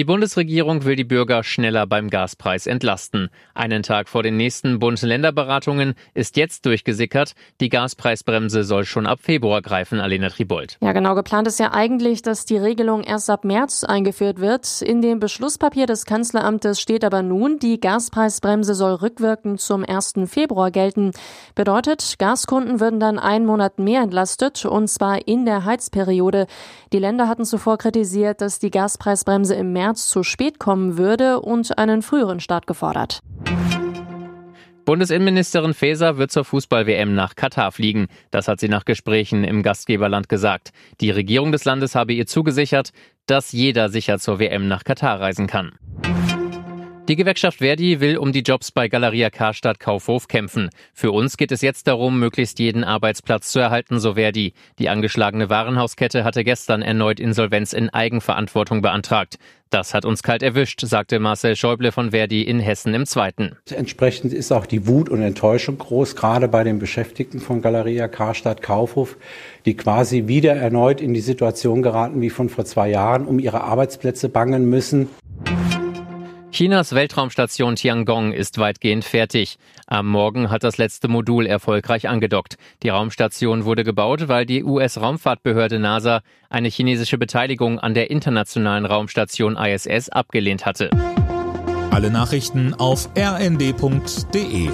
Die Bundesregierung will die Bürger schneller beim Gaspreis entlasten. Einen Tag vor den nächsten Bund-Länder-Beratungen ist jetzt durchgesickert, die Gaspreisbremse soll schon ab Februar greifen, Alena Tribold. Ja, genau. Geplant ist ja eigentlich, dass die Regelung erst ab März eingeführt wird. In dem Beschlusspapier des Kanzleramtes steht aber nun, die Gaspreisbremse soll rückwirkend zum 1. Februar gelten. Bedeutet, Gaskunden würden dann einen Monat mehr entlastet, und zwar in der Heizperiode. Die Länder hatten zuvor kritisiert, dass die Gaspreisbremse im März zu spät kommen würde und einen früheren Start gefordert. Bundesinnenministerin Faeser wird zur Fußball-WM nach Katar fliegen. Das hat sie nach Gesprächen im Gastgeberland gesagt. Die Regierung des Landes habe ihr zugesichert, dass jeder sicher zur WM nach Katar reisen kann. Die Gewerkschaft Verdi will um die Jobs bei Galeria Karstadt Kaufhof kämpfen. Für uns geht es jetzt darum, möglichst jeden Arbeitsplatz zu erhalten, so Verdi. Die angeschlagene Warenhauskette hatte gestern erneut Insolvenz in Eigenverantwortung beantragt. Das hat uns kalt erwischt, sagte Marcel Schäuble von Verdi in Hessen im Zweiten. Entsprechend ist auch die Wut und Enttäuschung groß, gerade bei den Beschäftigten von Galeria Karstadt Kaufhof, die quasi wieder erneut in die Situation geraten wie von vor zwei Jahren, um ihre Arbeitsplätze bangen müssen. Chinas Weltraumstation Tiangong ist weitgehend fertig. Am Morgen hat das letzte Modul erfolgreich angedockt. Die Raumstation wurde gebaut, weil die US-Raumfahrtbehörde NASA eine chinesische Beteiligung an der internationalen Raumstation ISS abgelehnt hatte. Alle Nachrichten auf rnd.de